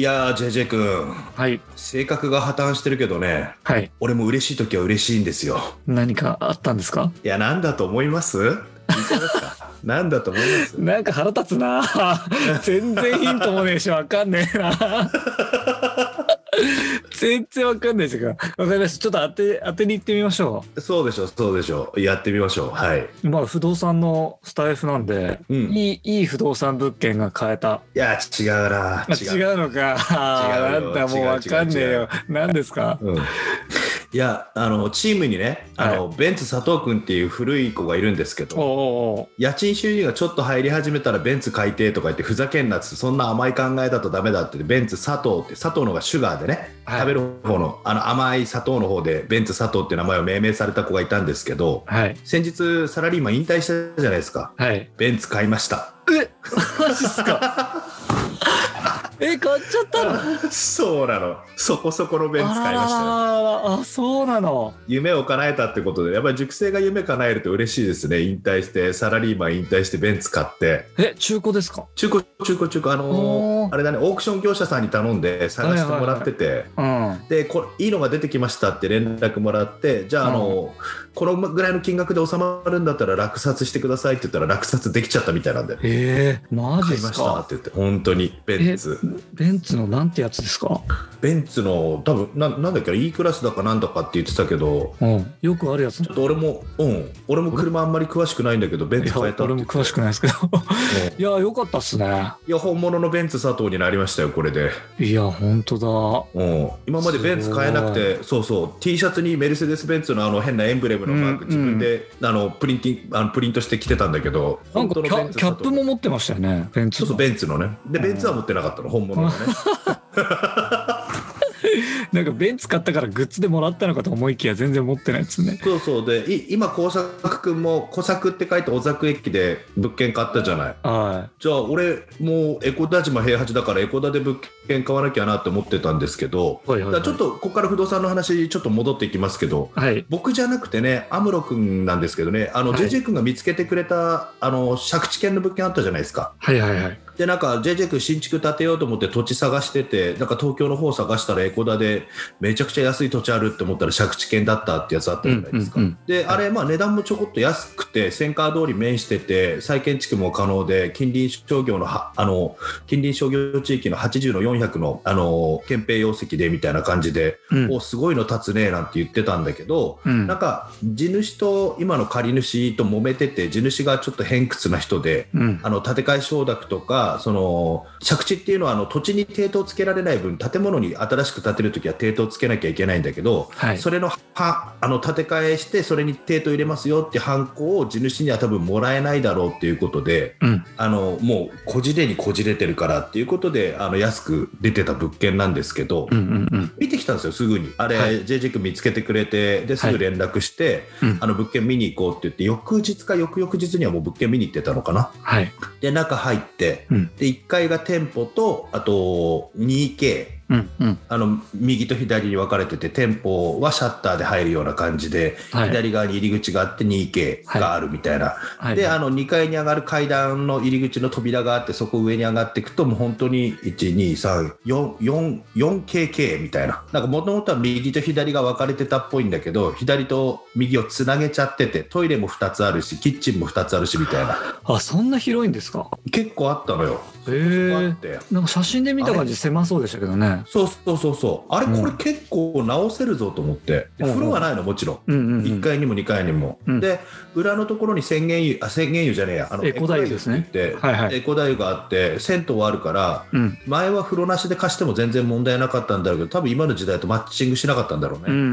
いやー JJ 君。はい。性格が破綻してるけどね。はい。俺も嬉しい時は嬉しいんですよ。何かあったんですか？いやなんだと思います？なんだと思います？なんか腹立つな 全然ヒントもねえしわかんねえな 全然わかんないですがわかりました。ちょっと当て当てに行ってみましょそうでしょそうでしょやってみましょう。はい。うまあ不動産のスタイフなんで、うん。いいいい不動産物件が買えた。いや違うな。あ違うのか。違うよ。なんだもうわかんねえよ。何ですか？うんいやあのチームにねあの、ベンツ佐藤君っていう古い子がいるんですけど家賃収入がちょっと入り始めたらベンツ買いてえとか言ってふざけんなってそんな甘い考えだとダメだってベンツ佐藤って佐藤のがシュガーでね、はい。食べる方のあの甘い砂糖の方でベンツ佐藤って名前を命名された子がいたんですけどはい。先日サラリーマン引退したじゃないですか。はい。ベンツ買いました。え マジっすかえ買っちゃったの？そうなの。そこそこのベンツ買いましたよ。ああそうなの。夢を叶えたってことで。やっぱり塾生が夢叶えると嬉しいですね。引退してサラリーマン引退してベンツ買って。え中古ですか？中古中古中古。あのおー。ーあれだね。オークション業者さんに頼んで探してもらってて、うん。でこれいいのが出てきましたって連絡もらって。じゃあ,、あのこのぐらいの金額で収まるんだったら落札してくださいって言ったら落札できちゃったみたいなんで。えー、マジ買いましたって言って。本当にベンツベンツのなんてやつですか？ベンツの多分ななんだっけ？な E クラスだかなんだかって言ってたけどうん。よくあるやつちょっと俺もうん。俺も車あんまり詳しくないんだけどベンツ買えた俺も詳しくないですけど。いやよかったっすね。いや本物のベンツ佐藤になりましたよこれで、いや本当だ。うん、今までベンツ買えなくてそうそう。T シャツにメルセデス・ベンツのあの変なエンブレムのマーク、うん自分であのプリンティンあのプリントして着てたんだけどなんかキャキャップも持ってましたよねベンツの。そうそうベンツのね。でベンツは持ってなかったの本物のね。なんかベンツ買ったからグッズでもらったのかと思いきや全然持ってないですね。そうそう。でい今工作君も小作って書いて小作駅で物件買ったじゃない。はじゃあ俺もうエコダ島平八だからエコダで物件買わなきゃなって思ってたんですけど、はいはいはい。ちょっとここから不動産の話ちょっと戻っていきますけどいはい。僕じゃなくてねアムロ君なんですけどねあの、はい。JJ 君が見つけてくれたあの借地権の物件あったじゃないですか。はいはいはいでなんか JJ 君新築建てようと思って土地探しててなんか東京の方探したらエコダでめちゃくちゃ安い土地あるって思ったら借地権だったってやつあったじゃないですか、うんうんうんであれまあ値段もちょこっと安くて尖川通り面してて再建築も可能で近隣商業のはあの近隣商業地域の80の400のあの憲兵用石でみたいな感じで、うん。おすごいの立つねなんて言ってたんだけど、うん。なんか地主と今の借り主と揉めてて地主がちょっと偏屈な人で。うん。あの建て替え承諾とかその借地っていうのはあの土地に抵当つけられない分建物に新しく建てるときは抵当つけなきゃいけないんだけど、はい。それのはあの建て替えしてそれに抵当入れますよってハンコを地主には多分もらえないだろうっていうことでうん。あのもうこじれにこじれてるからっていうことであの安く出てた物件なんですけど、うんうんうん。見てきたんですよすぐに。あれ、はい。JJ 君見つけてくれてですぐ連絡して、うん。あの物件見に行こうって言って翌日か翌々日にはもう物件見に行ってたのかな？はい。で中入ってうん。で1階が店舗とあと 2K うんうん。あの右と左に分かれてて店舗はシャッターで入るような感じで、はい。左側に入り口があって 2K があるみたいな、はい。であの2階に上がる階段の入り口の扉があってそこ上に上がっていくともう本当に 12344KK みたいな。なんかもともとは右と左が分かれてたっぽいんだけど左と右をつなげちゃっててトイレも2つあるしキッチンも2つあるしみたいな。あそんな広いんですか？結構あったのよ。へえんか写真で見た感じ狭そうでしたけどねそうそうそうそう。あれうん。これ結構直せるぞと思って、でうん。風呂はないのもちろん、うんうんうん。1階にも2階にも、うん。で裏のところに宣言湯あ宣言湯じゃねえや。あのエコダ湯ですね。ってはいはい。エコダ湯があって銭湯はあるからうん。前は風呂なしで貸しても全然問題なかったんだろうけど多分今の時代とマッチングしなかったんだろうね、うんうんう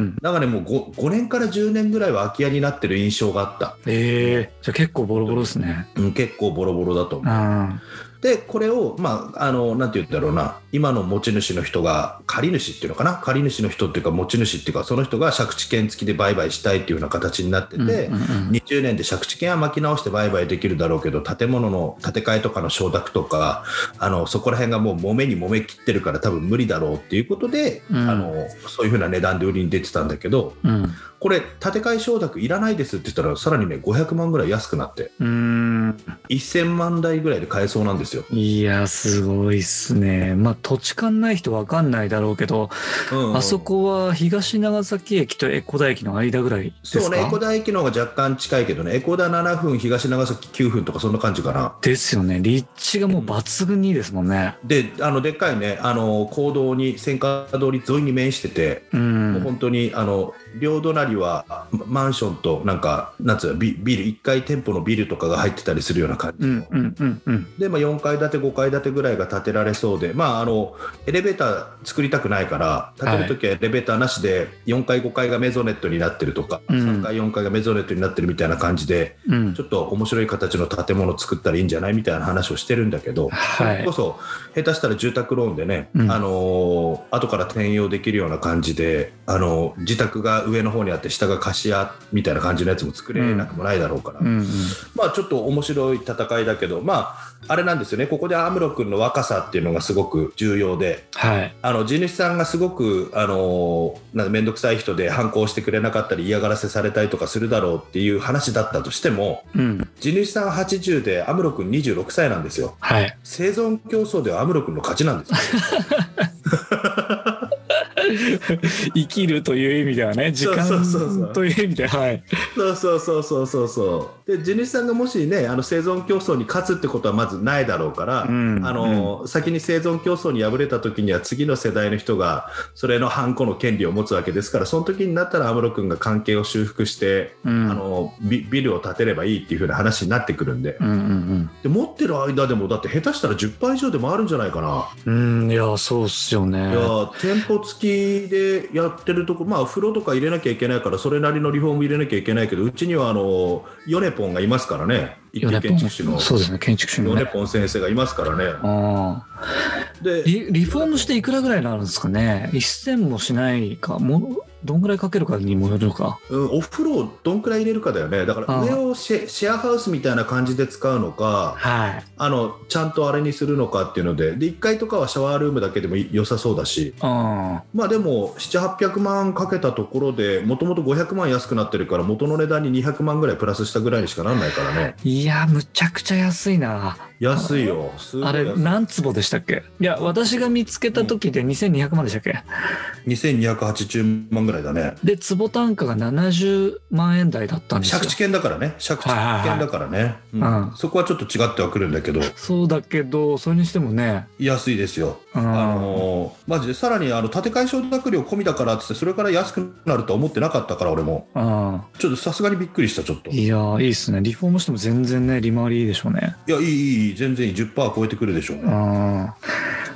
んなん。かねもう 5, 5年から10年ぐらいは空き家になってる印象があった、ええじゃあ結構ボロボロですね。うん、結構ボロボロだと思う。うんでこれをまああのなんて言うんだろうな。今の持ち主の人が借り主っていうのかな？借り主の人っていうか持ち主っていうかその人が借地権付きで売買したいっていうような形になってて、うんうんうん20年で借地権は巻き直して売買できるだろうけど建物の建て替えとかの承諾とかあのそこら辺がもう揉めに揉め切ってるから多分無理だろうっていうことで、うん。あのそういうふうな値段で売りに出てたんだけどうんこれ建て替え承諾いらないですって言ったらさらにね500万ぐらい安くなって。うーん。1000万台ぐらいで買えそうなんですよ。いやすごいっすね。まあ土地勘ない人わかんないだろうけど、うんあそこは東長崎駅と江古田駅の間ぐらいですか？そうね、江古田駅の方が若干近いけどね、江古田7分、東長崎9分とか、そんな感じかな。ですよね。立地がもう抜群にいいですもんね。で、あのでっかいね、あの公道に、千川通り沿いに面してて、うもうん本当にあの両隣はまマンションと、なんか、なんつうのビビル、1階店舗のビルとかが入ってたりするような感じの。うんうんうんうん。で、まあ、4階建て、5階建てぐらいが建てられそうで、まあ、あのエレベーター作りたくないから、建てるときはエレベーターなしで、4階、5階がメゾネットになってるとか、うん。3階、4階がメゾネットになってるみたいな感じで、うん。ちょっと面白い形の建物を作ったらいいんじゃないみたいな話をしてるんだけど、はい。それこそ下手したら住宅ローンでね、うん。あのー後から転用できるような感じで、あのー自宅が上の方にあって下が貸し屋みたいな感じのやつも作れなくもないだろうから、うんうん。まあちょっと面白い戦いだけどまああれなんですよね。ここでアムロ君の若さっていうのがすごく重要で。はい。あの地主さんがすごくあのなんか面倒くさい人で反抗してくれなかったり嫌がらせされたりとかするだろうっていう話だったとしてもうん。地主さん80でアムロ君26歳なんですよ。はい。生存競争ではアムロ君の勝ちなんですよ 生きるという意味ではね時間という意味ではい。そうそうそうそうそうそう。で地主さんがもしねあの生存競争に勝つってことはまずないだろうから、うんあの先に生存競争に敗れた時には次の世代の人がそれのハンコの権利を持つわけですからその時になったらアムロ君が関係を修復して、うん。あのビビルを建てればいいっていう風な話になってくるんで。うんうんで持ってる間でもだって下手したら10倍以上でもあるんじゃないかな。うんうんいやそうっすよね。いや店舗付きでやってるとこまあ風呂とか入れなきゃいけないからそれなりのリフォーム入れなきゃいけないけどうちにはあのヨネポンがいますからね。一級建築士の。そうですね建築士のね。ヨネポン先生がいますからね。でリリフォームしていくらぐらいになるんですかね。1000もしないかもうどんぐらいかけるかにもよるのか。うん、お風呂をどんくらい入れるかだよね。だから上をシェシェアハウスみたいな感じで使うのかはい。あのちゃんとあれにするのかっていうのでで1階とかはシャワールームだけでもい良さそうだし。あまあでも700800万かけたところでもともと500万安くなってるから元の値段に200万ぐらいプラスしたぐらいにしかならないからね。ーいやむちゃくちゃ安いな。安いよ。いあれ何坪でしたっけ？いや私が見つけた時で2200万でしたっけ？2280万ぐらいだね。で坪単価が70万円台だったんですよ。借地権だからね。借地権だからね、そこはちょっと違ってはくるんだけど。そうだけどそれにしてもね。安いですよ。うん。あのーマジで。さらにあの建て替え承諾料込みだからっつってそれから安くなるとは思ってなかったから俺も。うん。ちょっとさすがにびっくりしたちょっと。いいやーいいっすね。リフォームしても全然ね利回りいいでしょうね。やいいいいいい。全然いい。10%超えてくるでしょううね、ん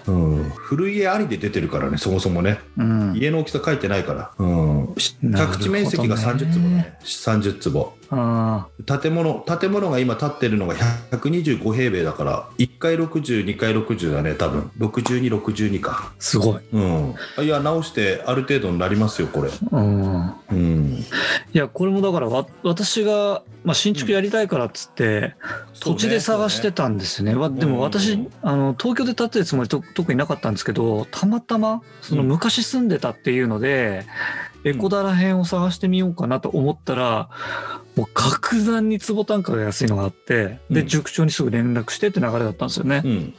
うん、古家ありで出てるからねそもそもね。うん。家の大きさ書いてないから、うん、宅地面積が30坪ね。30坪。あ建物建物が今建ってるのが125平米だから1階602階60だね多分。6262か。ーすごい。うん。いや直してある程度になりますよこれ。うん。うん。いやこれもだからわ私が、まあ、新築やりたいからっつって、土地で探してたんですよね。わでも私、うん。あの東京で建てるつもりと特になかったんですけどたまたまそのうん。昔住んでたっていうので、エコダら辺を探してみようかなと思ったらもう格段に坪単価が安いのがあってでうん。塾長にすぐ連絡してって流れだったんですよね。うん、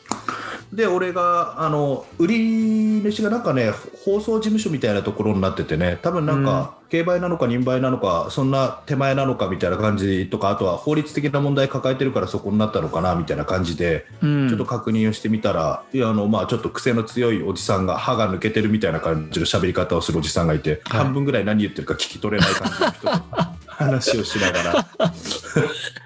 で俺があの売り主がなんかね放送事務所みたいなところになっててね多分なんか、競売なのか人売なのかそんな手前なのかみたいな感じとかあとは法律的な問題抱えてるからそこになったのかなみたいな感じで、うん。ちょっと確認をしてみたらいやあの、まあ、ちょっと癖の強いおじさんが歯が抜けてるみたいな感じの喋り方をするおじさんがいて、はい。半分ぐらい何言ってるか聞き取れない感じの人と話をしながら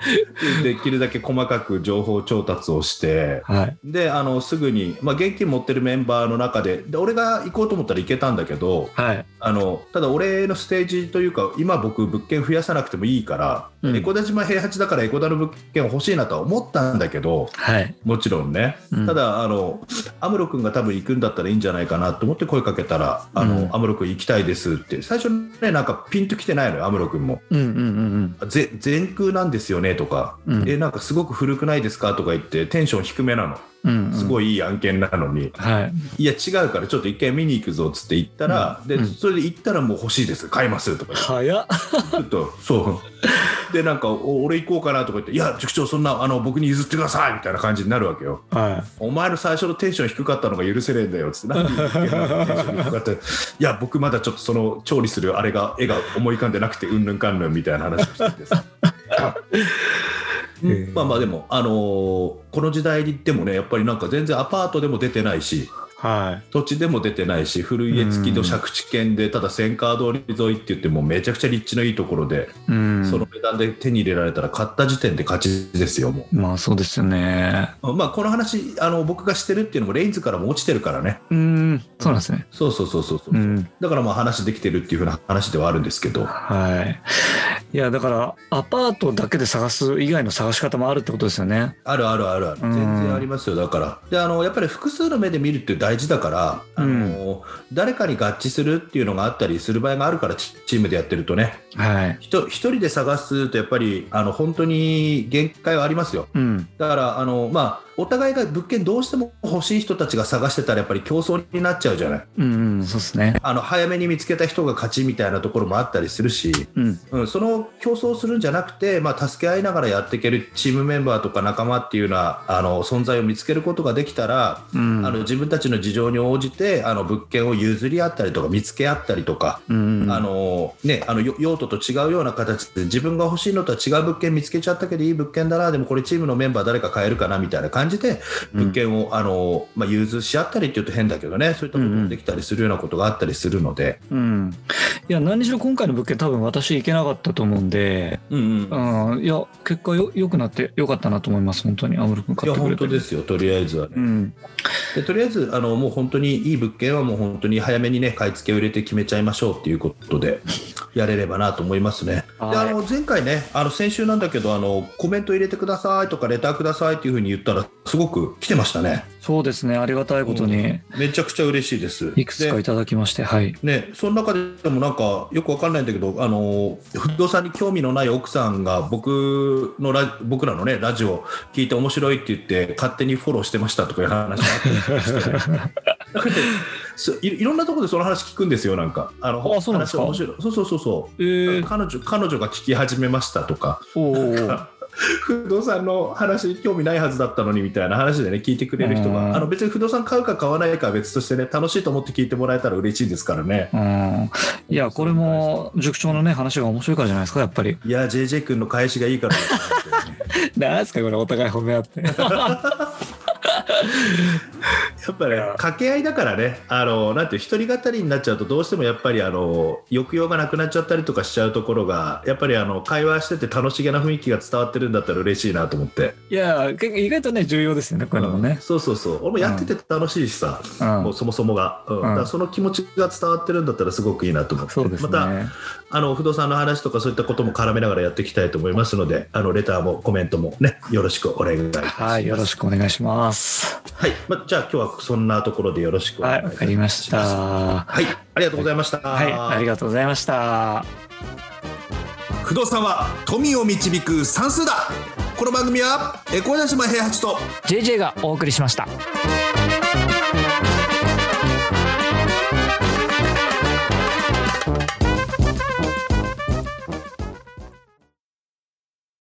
できるだけ細かく情報調達をしてはい。であのすぐに、まあ、現金持ってるメンバーの中でで俺が行こうと思ったら行けたんだけどはい。あのただ俺のステージというか今僕物件増やさなくてもいいから、うんエコダ島平八だからエコダの物件欲しいなとは思ったんだけどはい。もちろんね、うんただあのアムロ君が多分行くんだったらいいんじゃないかなと思って声かけたら「あのうんアムロ君行きたいです」って最初ねなんかピンときてないのよアムロ君も。うんうんうんぜ全空なんですよねとか、うん。えなんかすごく古くないですか？とか言ってテンション低めなの。うん。うん。すごいいい案件なのに、はい。いや違うからちょっと一回見に行くぞっつって行ったら、でうん。それで行ったらもう欲しいです。買います。とか早っ。ちょっとそう。でなんかお俺行こうかなとか言って「いや塾長そんなあの僕に譲ってください」みたいな感じになるわけよ。はお前の最初のテンション低かったのが許せねえんだよっつって。なんでテンション低かった。いや僕まだちょっとその調理するあれが絵が思い浮かんでなくてうんぬんかんぬんみたいな話をしててさ。い。まあまあでも、あのーこの時代でもねやっぱりなんか全然アパートでも出てないし。は土地でも出てないし古家付きの借地権でただ千川通り沿いって言ってもめちゃくちゃ立地のいいところで、い。うん。その値段で手に入れられたら買った時点で勝ちですよもまあそうですよね。う。まあこの話あの僕がしてるっていうのもレインズからも落ちてるからねうん。そうなんですね。そうそうそうそうそう、うん。だからまあ話できてるっていうふうな話ではあるんですけどはい。いや、だから、アパートだけで探す以外の探し方もあるってことですよね。あるあるあるあるうん全然ありますよだからであのやっぱり複数の目で見るって大事だからあの、誰かに合致するっていうのがあったりする場合があるからチチームでやってるとねはい。一人で探すとやっぱりあの本当に限界はありますようん。だからあの、まあ、お互いが物件どうしても欲しい人たちが探してたらやっぱり競争になっちゃうじゃないうん、うん、そうですね。あの早めに見つけた人が勝ちみたいなところもあったりするし、うん。うん、その競争するんじゃなくて、まあ、助け合いながらやっていけるチームメンバーとか仲間っていうようなあの存在を見つけることができたら、うん。あの自分たちの事情に応じてあの物件を譲り合ったりとか見つけ合ったりとか、うん。あのね、あのよ用途と違うような形で自分が欲しいのとは違う物件見つけちゃったけどいい物件だなでもこれチームのメンバー誰か買えるかなみたいな感じで物件を、あのまあ、融通し合ったりっていうと変だけどねそういったこともできたりするようなことがあったりするので。うん。いや、何にしろ今回の物件多分私行けなかったと思うんで、うんうんうん。いや、結果よ良くなって良かったなと思います。本当に。アムロ君いや本買ってくれて。当ですよ、とりあえずはね。うん。でとりあえずあのもう本当にいい物件はもう本当に早めにね買い付けを入れて決めちゃいましょうっていうことで やれればなと思いますね。はいであの前回ねあの先週なんだけどあのコメント入れてくださいとかレターくださいっていうふうに言ったらすごく来てましたね。そうですね。ありがたいことに、めちゃくちゃ嬉しいです。いくつかいただきまして、はい。ね、その中でもなんかよくわかんないんだけどあの不動産に興味のない奥さんが僕のラ僕らのねラジオ聞いて面白いって言って勝手にフォローしてましたとかいう話があっ て、いいろんなところでその話聞くんですよなんか。あのあそうなんですか？話面白い。そうそうそうそう、えー、彼女彼女が聞き始めましたとか。おー不動産の話に興味ないはずだったのにみたいな話でね聞いてくれる人うんがあの別に不動産買うか買わないかは別としてね楽しいと思って聞いてもらえたら嬉しいですからね。うん。いや、これも塾長のね、話が面白いからじゃないですか、やっぱり。いや JJ 君の返しがいいからですねなんですか、これ、お互い褒め合って。やっぱり、ね、掛け合いだからね。あのなんていう一人語りになっちゃうとどうしてもやっぱりあの抑揚がなくなっちゃったりとかしちゃうところがやっぱりあの会話してて楽しげな雰囲気が伝わってるんだったら嬉しいなと思って、いや、意外とね、重要ですよね、こういうのもね。そうそうそう。俺もやってて楽しいしさ、うん。もうそもそもが、うん。だからその気持ちが伝わってるんだったらすごくいいなと思って。そうですね。またあの不動産の話とかそういったことも絡めながらやっていきたいと思いますのであのレターもコメントもねよろしくお願いいたします。はい、よろしくお願いします。はい、ま、じゃあ今日はそんなところでよろしくおはい、願いします。わかりました。ははい、ありがとうございました。い、ありがとうございました。不動産は富を導く算数だ。この番組はエコーダ島平八と JJ がお送りしました。